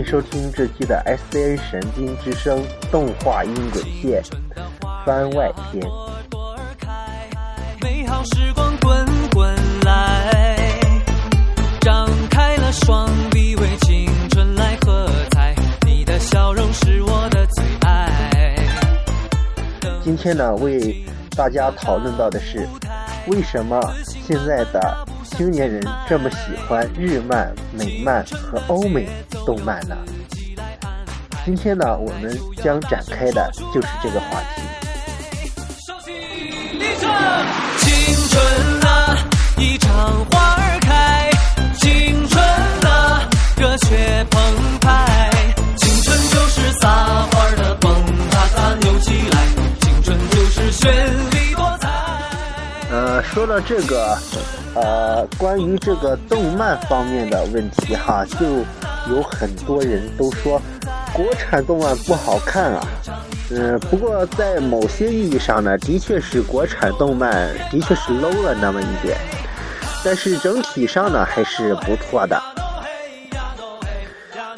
迎收听这期的 SCN 神经之声动画音轨线番外篇。美好时光滚滚来，张开了双臂为青春来喝彩，你的笑容是我的最爱。今天呢，为大家讨论到的是，为什么现在的青年人这么喜欢日漫、美漫和欧美动漫呢？今天呢，我们将展开的就是这个话题。青春啊，一场花儿开，青春啊，热血澎湃，青春就是撒欢的蹦哒哒扭起来，青春就是绚丽。呃，说到这个，呃，关于这个动漫方面的问题哈，就有很多人都说国产动漫不好看啊。嗯，不过在某些意义上呢，的确是国产动漫的确是 low 了那么一点，但是整体上呢还是不错的。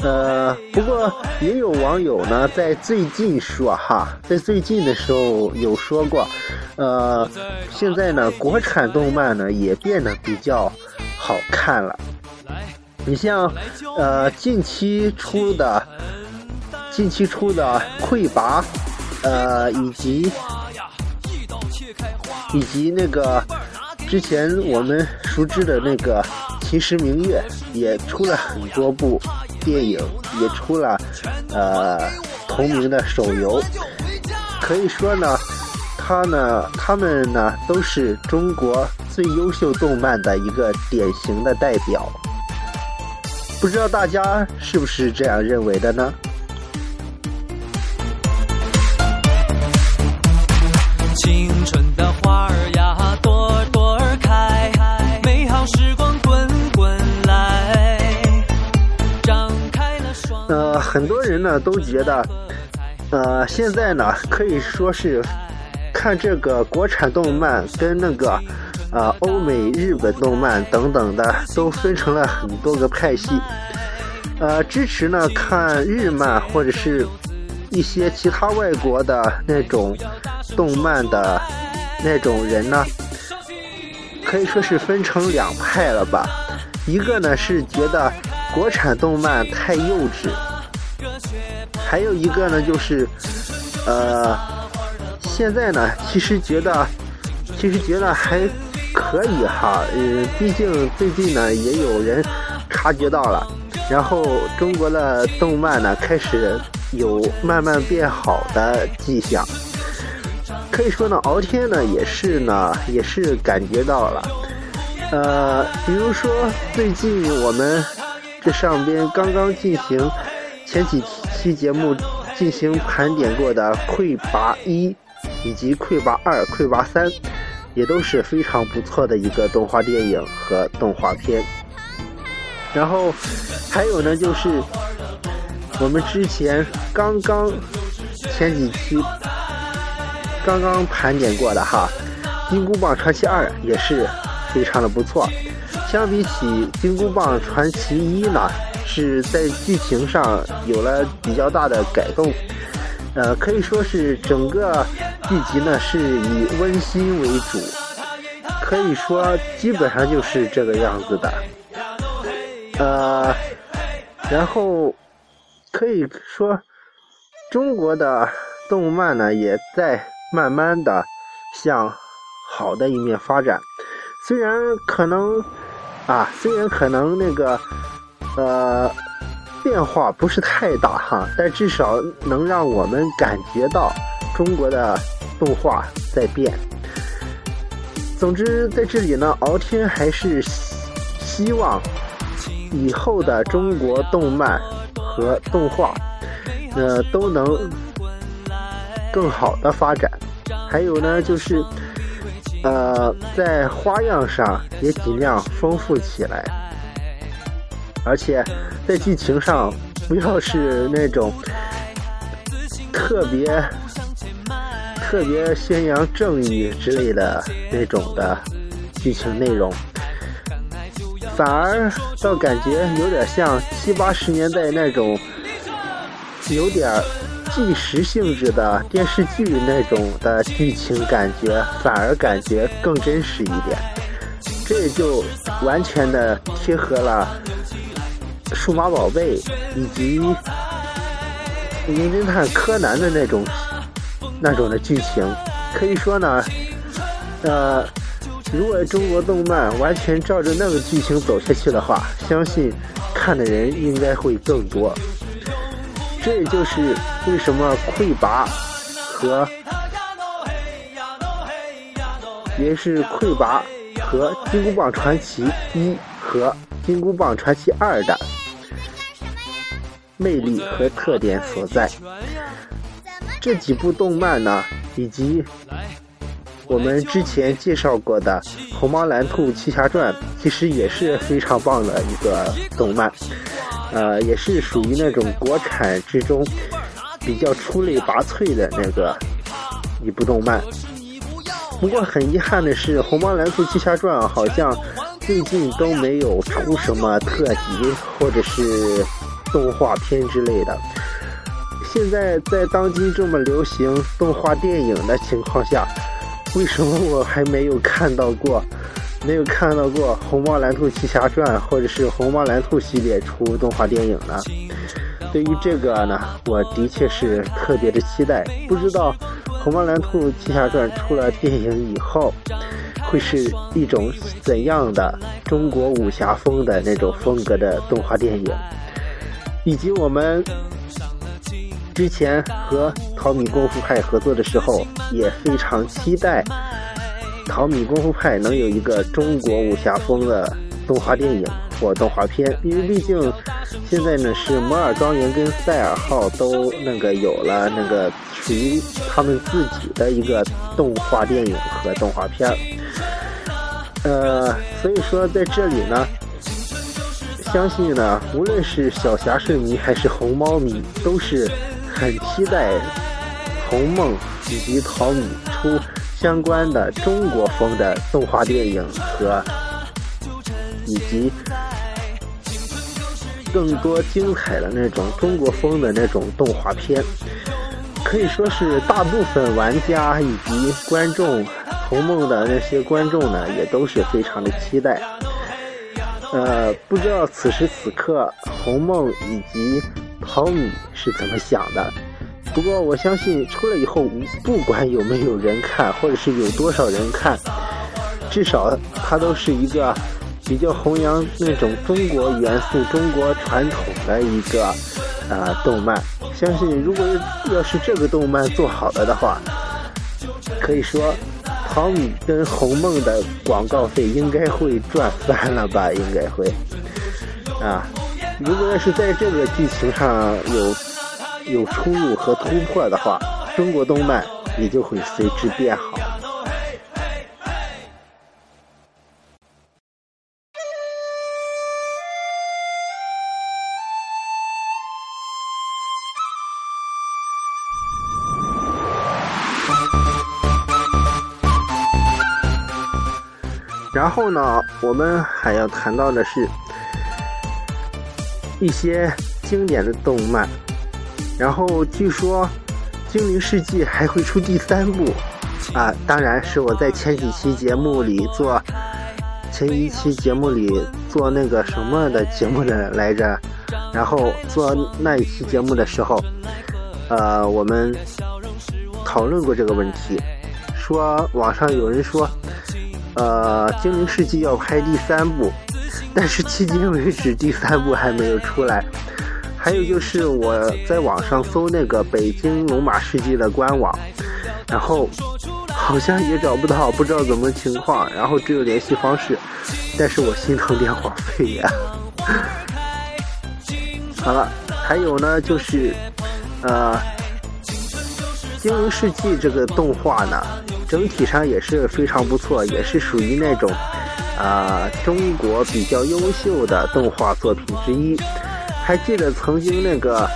呃，不过也有网友呢在最近说哈，在最近的时候有说过，呃，现在呢国产动漫呢也变得比较好看了。你像呃近期出的。近期出的《溃拔》，呃，以及以及那个之前我们熟知的那个《秦时明月》，也出了很多部电影，也出了呃同名的手游。可以说呢，他呢，他们呢都是中国最优秀动漫的一个典型的代表。不知道大家是不是这样认为的呢？青春的花儿呀，朵朵儿开，美好时光很多人呢都觉得，呃，现在呢可以说是看这个国产动漫跟那个呃欧美日本动漫等等的都分成了很多个派系，呃，支持呢看日漫或者是。一些其他外国的那种动漫的那种人呢，可以说是分成两派了吧。一个呢是觉得国产动漫太幼稚，还有一个呢就是，呃，现在呢其实觉得，其实觉得还可以哈。嗯，毕竟最近呢也有人察觉到了，然后中国的动漫呢开始。有慢慢变好的迹象，可以说呢，敖天呢也是呢，也是感觉到了。呃，比如说最近我们这上边刚刚进行前几天期节目进行盘点过的《溃拔一》以及《溃拔二》《溃拔三》，也都是非常不错的一个动画电影和动画片。然后还有呢，就是。我们之前刚刚前几期刚刚盘点过的哈，《金箍棒传奇二》也是非常的不错。相比起《金箍棒传奇一》呢，是在剧情上有了比较大的改动。呃，可以说是整个剧集呢是以温馨为主，可以说基本上就是这个样子的。呃，然后。可以说，中国的动漫呢，也在慢慢的向好的一面发展。虽然可能啊，虽然可能那个呃变化不是太大哈，但至少能让我们感觉到中国的动画在变。总之，在这里呢，敖天还是希望以后的中国动漫。和动画，呃，都能更好的发展。还有呢，就是呃，在花样上也尽量丰富起来，而且在剧情上不要是那种特别特别宣扬正义之类的那种的剧情内容。反而倒感觉有点像七八十年代那种有点纪实性质的电视剧那种的剧情，感觉反而感觉更真实一点。这也就完全的贴合了《数码宝贝》以及《名侦探柯南》的那种那种的剧情。可以说呢，呃。如果中国动漫完全照着那个剧情走下去的话，相信看的人应该会更多。这也就是为什么魁拔和也是魁拔和金箍棒传奇一和金箍棒传奇二的魅力和特点所在。这几部动漫呢，以及。我们之前介绍过的《虹猫蓝兔七侠传》其实也是非常棒的一个动漫，呃，也是属于那种国产之中比较出类拔萃的那个一部动漫。不过很遗憾的是，《虹猫蓝兔七侠传》好像最近都没有出什么特辑或者是动画片之类的。现在在当今这么流行动画电影的情况下，为什么我还没有看到过，没有看到过《虹猫蓝兔奇侠传》或者是《虹猫蓝兔》系列出动画电影呢？对于这个呢，我的确是特别的期待。不知道《虹猫蓝兔奇侠传》出了电影以后，会是一种怎样的中国武侠风的那种风格的动画电影，以及我们。之前和淘米功夫派合作的时候，也非常期待淘米功夫派能有一个中国武侠风的动画电影或动画片，因为毕竟现在呢是摩尔庄园跟赛尔号都那个有了那个属于他们自己的一个动画电影和动画片呃，所以说在这里呢。相信呢，无论是小侠士迷还是红猫迷，都是很期待红梦以及淘米出相关的中国风的动画电影和以及更多精彩的那种中国风的那种动画片。可以说是大部分玩家以及观众，红梦的那些观众呢，也都是非常的期待。呃，不知道此时此刻红梦以及淘米是怎么想的。不过我相信出了以后，不管有没有人看，或者是有多少人看，至少它都是一个比较弘扬那种中国元素、中国传统的一个啊动漫。相信如果要是这个动漫做好了的话，可以说。淘米跟红梦的广告费应该会赚翻了吧？应该会啊！如果要是在这个剧情上有有出入和突破的话，中国动漫也就会随之变好。然后呢，我们还要谈到的是一些经典的动漫。然后据说《精灵世纪》还会出第三部啊，当然是我在前几期节目里做前一期节目里做那个什么的节目的来着。然后做那一期节目的时候，呃，我们讨论过这个问题，说网上有人说。呃，《精灵世纪》要拍第三部，但是迄今为止第三部还没有出来。还有就是我在网上搜那个北京龙马世纪的官网，然后好像也找不到，不知道怎么情况，然后只有联系方式，但是我心疼电话费呀。好了，还有呢，就是呃，《精灵世纪》这个动画呢。整体上也是非常不错，也是属于那种，啊，中国比较优秀的动画作品之一。还记得曾经那个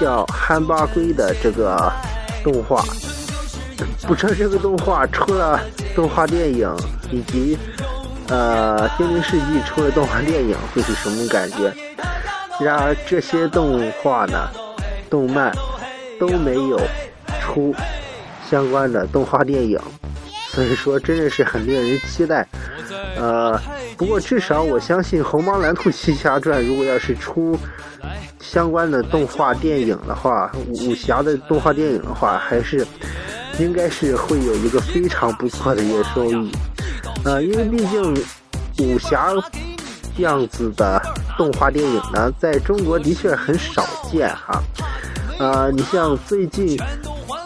叫《憨巴龟》的这个动画，不知道这个动画出了动画电影以及呃，《精灵世纪》出了动画电影会是什么感觉？然而这些动画呢，动漫都没有出相关的动画电影，所以说真的是很令人期待。呃，不过至少我相信《虹猫蓝兔七侠传》如果要是出相关的动画电影的话，武侠的动画电影的话，还是应该是会有一个非常不错的一个收益。呃，因为毕竟武侠样子的动画电影呢，在中国的确很少见哈。呃，你像最近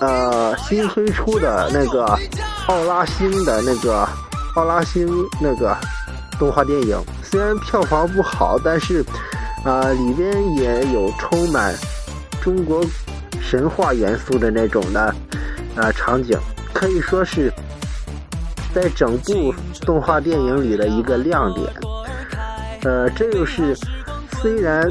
呃新推出的那个奥拉星的那个。奥拉星那个动画电影虽然票房不好，但是啊里边也有充满中国神话元素的那种的啊场景，可以说是在整部动画电影里的一个亮点。呃，这又是虽然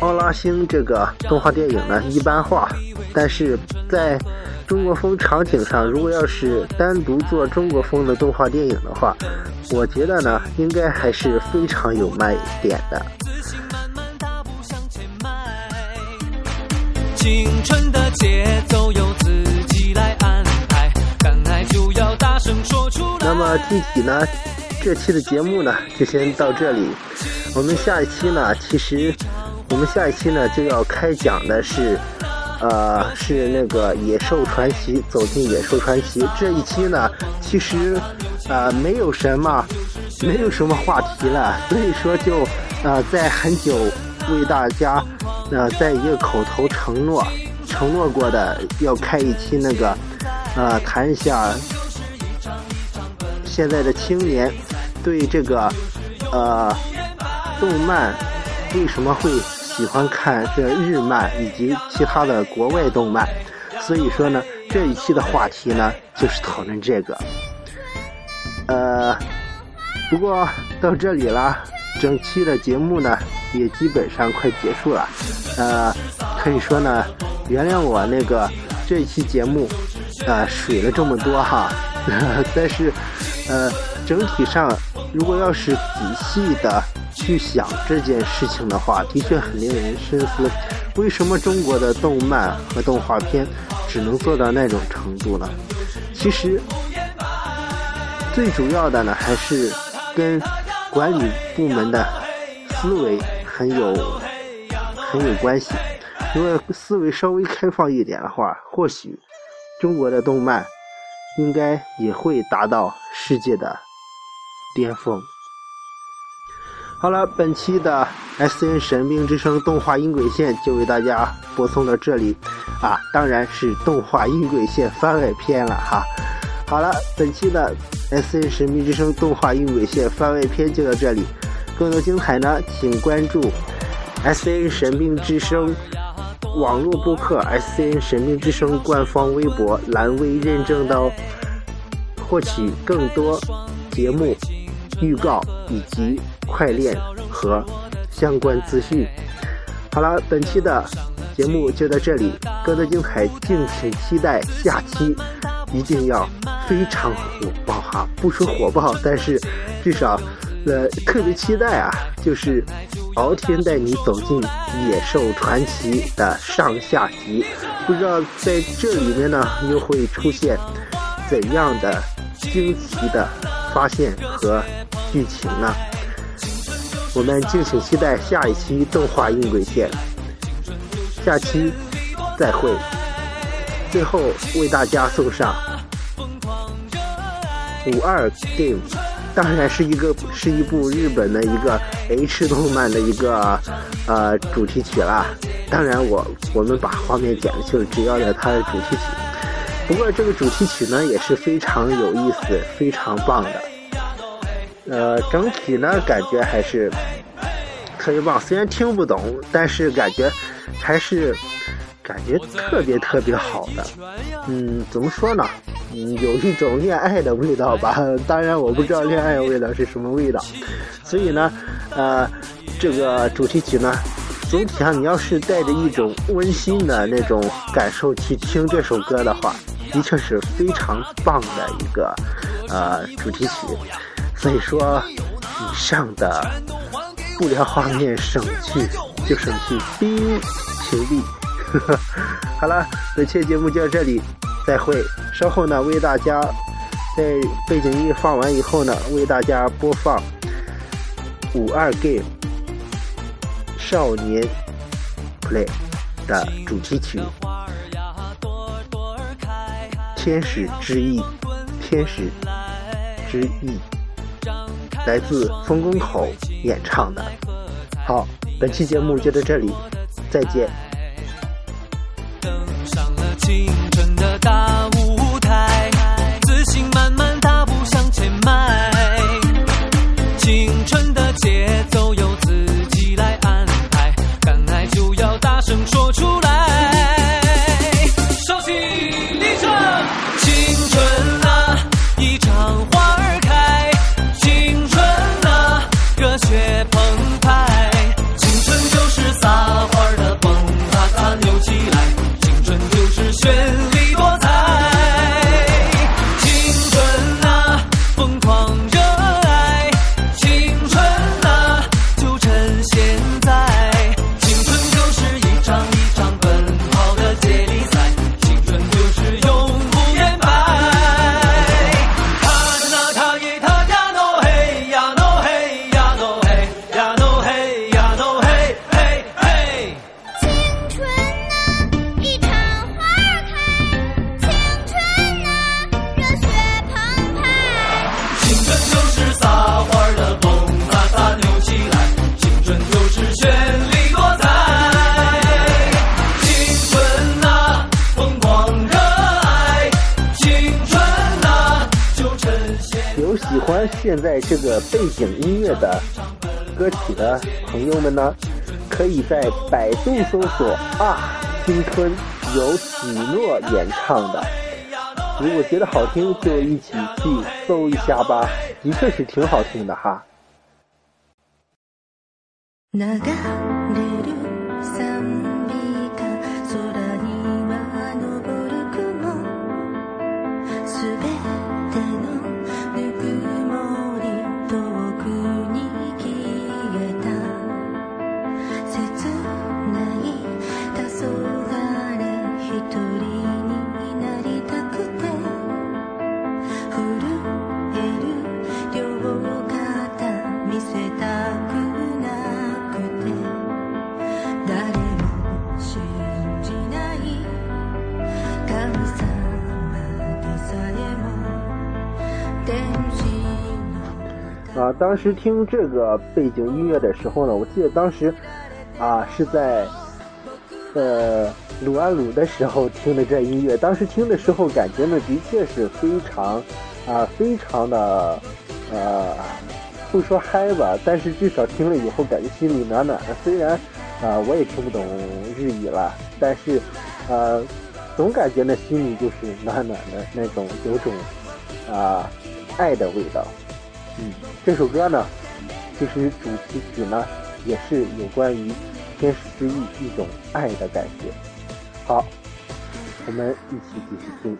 奥拉星这个动画电影呢一般化，但是在中国风场景上，如果要是单独做中国风的动画电影的话，我觉得呢，应该还是非常有卖点的。青春的节奏由自己来安排，敢爱就要大声说出。那么具体呢，这期的节目呢，就先到这里。我们下一期呢，其实我们下一期呢就要开讲的是。呃，是那个《野兽传奇》，走进《野兽传奇》这一期呢，其实呃没有什么，没有什么话题了，所以说就呃在很久为大家呃在一个口头承诺承诺过的，要开一期那个呃谈一下现在的青年对这个呃动漫为什么会。喜欢看这日漫以及其他的国外动漫，所以说呢，这一期的话题呢就是讨论这个。呃，不过到这里了，整期的节目呢也基本上快结束了。呃，可以说呢，原谅我那个这期节目，呃，水了这么多哈。但是，呃，整体上如果要是仔细的。去想这件事情的话，的确很令人深思。为什么中国的动漫和动画片只能做到那种程度呢？其实，最主要的呢，还是跟管理部门的思维很有很有关系。如果思维稍微开放一点的话，或许中国的动漫应该也会达到世界的巅峰。好了，本期的 S N 神兵之声动画音轨线就为大家播送到这里，啊，当然是动画音轨线番外篇了哈。好了，本期的 S N 神秘之声动画音轨线番外篇就到这里，更多精彩呢，请关注 S N 神秘之声网络播客 S N 神秘之声官方微博蓝微认证的哦，获取更多节目预告以及。快链和相关资讯。好了，本期的节目就到这里，更多精彩敬请期待下期，一定要非常火爆哈！不说火爆，但是至少呃特别期待啊，就是敖天带你走进野兽传奇的上下集，不知道在这里面呢又会出现怎样的惊奇的发现和剧情呢？我们敬请期待下一期动画音轨线，下期再会。最后为大家送上五二 game，当然是一个是一部日本的一个 H 动漫的一个呃主题曲啦。当然我我们把画面剪了，就是只要了它的主题曲。不过这个主题曲呢也是非常有意思、非常棒的。呃，整体呢感觉还是特别棒，虽然听不懂，但是感觉还是感觉特别特别好的。嗯，怎么说呢？嗯，有一种恋爱的味道吧。当然，我不知道恋爱的味道是什么味道。所以呢，呃，这个主题曲呢，总体上你要是带着一种温馨的那种感受去听这首歌的话，的确是非常棒的一个呃主题曲。所以说，以上的不良画面省去就省去冰球力。好了，本期节目就到这里，再会。稍后呢，为大家在背景音乐放完以后呢，为大家播放五二 game 少年 play 的主题曲《天使之翼》，天使之翼，来自风宫口演唱的。好，本期节目就到这里，再见。现在这个背景音乐的歌曲的朋友们呢，可以在百度搜索啊青春由许诺演唱的。如果觉得好听，就一起去搜一下吧，的确是挺好听的哈。那个当时听这个背景音乐的时候呢，我记得当时啊是在呃鲁安鲁的时候听的这音乐，当时听的时候感觉呢的确是非常啊非常的呃不说嗨吧，但是至少听了以后感觉心里暖暖的。虽然啊我也听不懂日语了，但是呃总感觉呢心里就是暖暖的那种，有种啊爱的味道。嗯，这首歌呢，其实主题曲呢也是有关于天使之翼一种爱的感觉。好，我们一起继续听。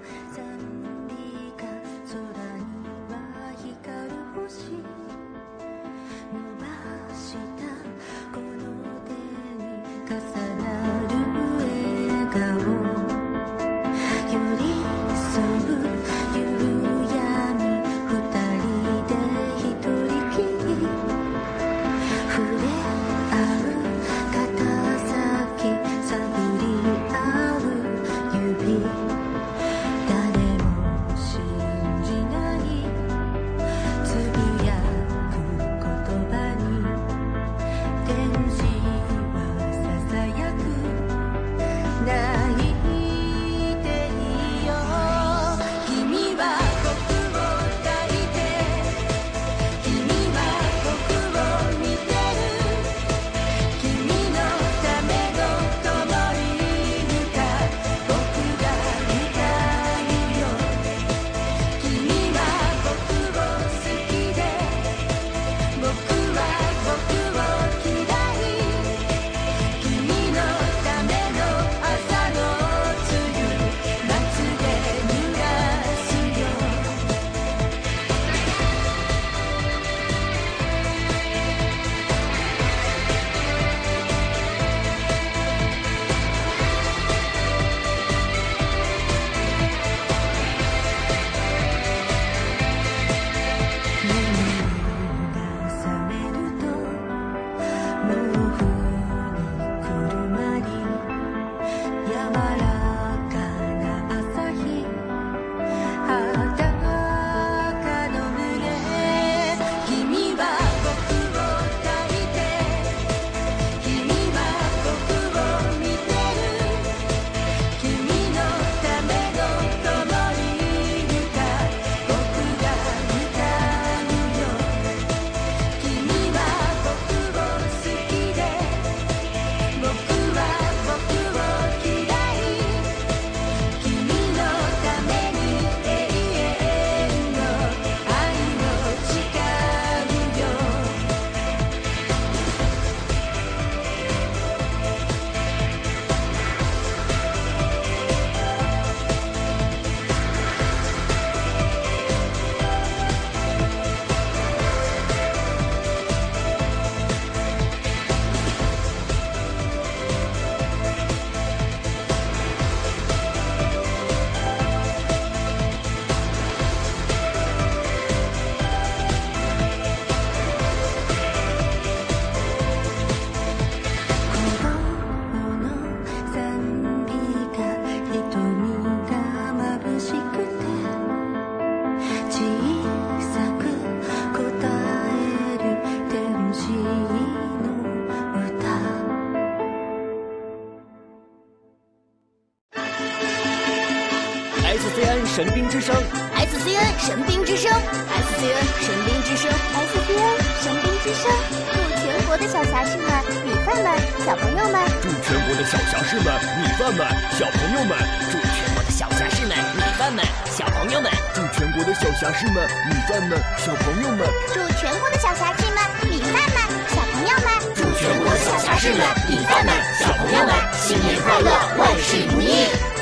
声，祝全国的小侠士们、米饭们、小朋友们，祝全国的小侠士们、米饭们、小朋友们，祝全国的小侠士们、米饭们、小朋友们，祝全国的小侠士们、米饭们、小朋友们，祝全国的小侠士们、米饭们、小朋友们，祝全国的小侠士们、米饭们、小朋友们，新年快乐，万事如意。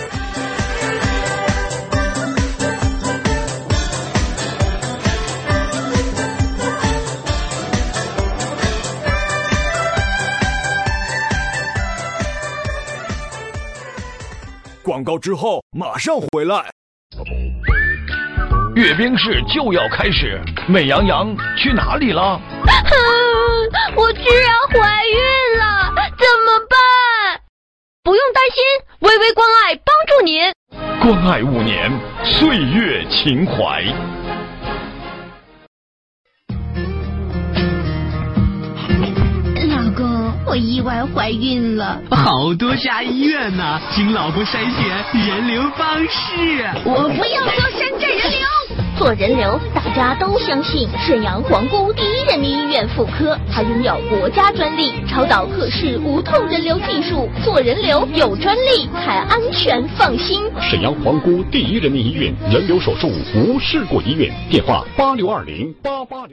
广告之后马上回来。阅兵式就要开始，美羊羊去哪里了？我居然怀孕了，怎么办？不用担心，微微关爱帮助您。关爱五年，岁月情怀。我意外怀孕了，好多家医院呢，请老婆筛选人流方式。我不要做山寨人流，做人流大家都相信沈阳皇姑第一人民医院妇科，它拥有国家专利超导可视无痛人流技术，做人流有专利才安全放心。沈阳皇姑第一人民医院人流手术无事故医院，电话八六二零八八零。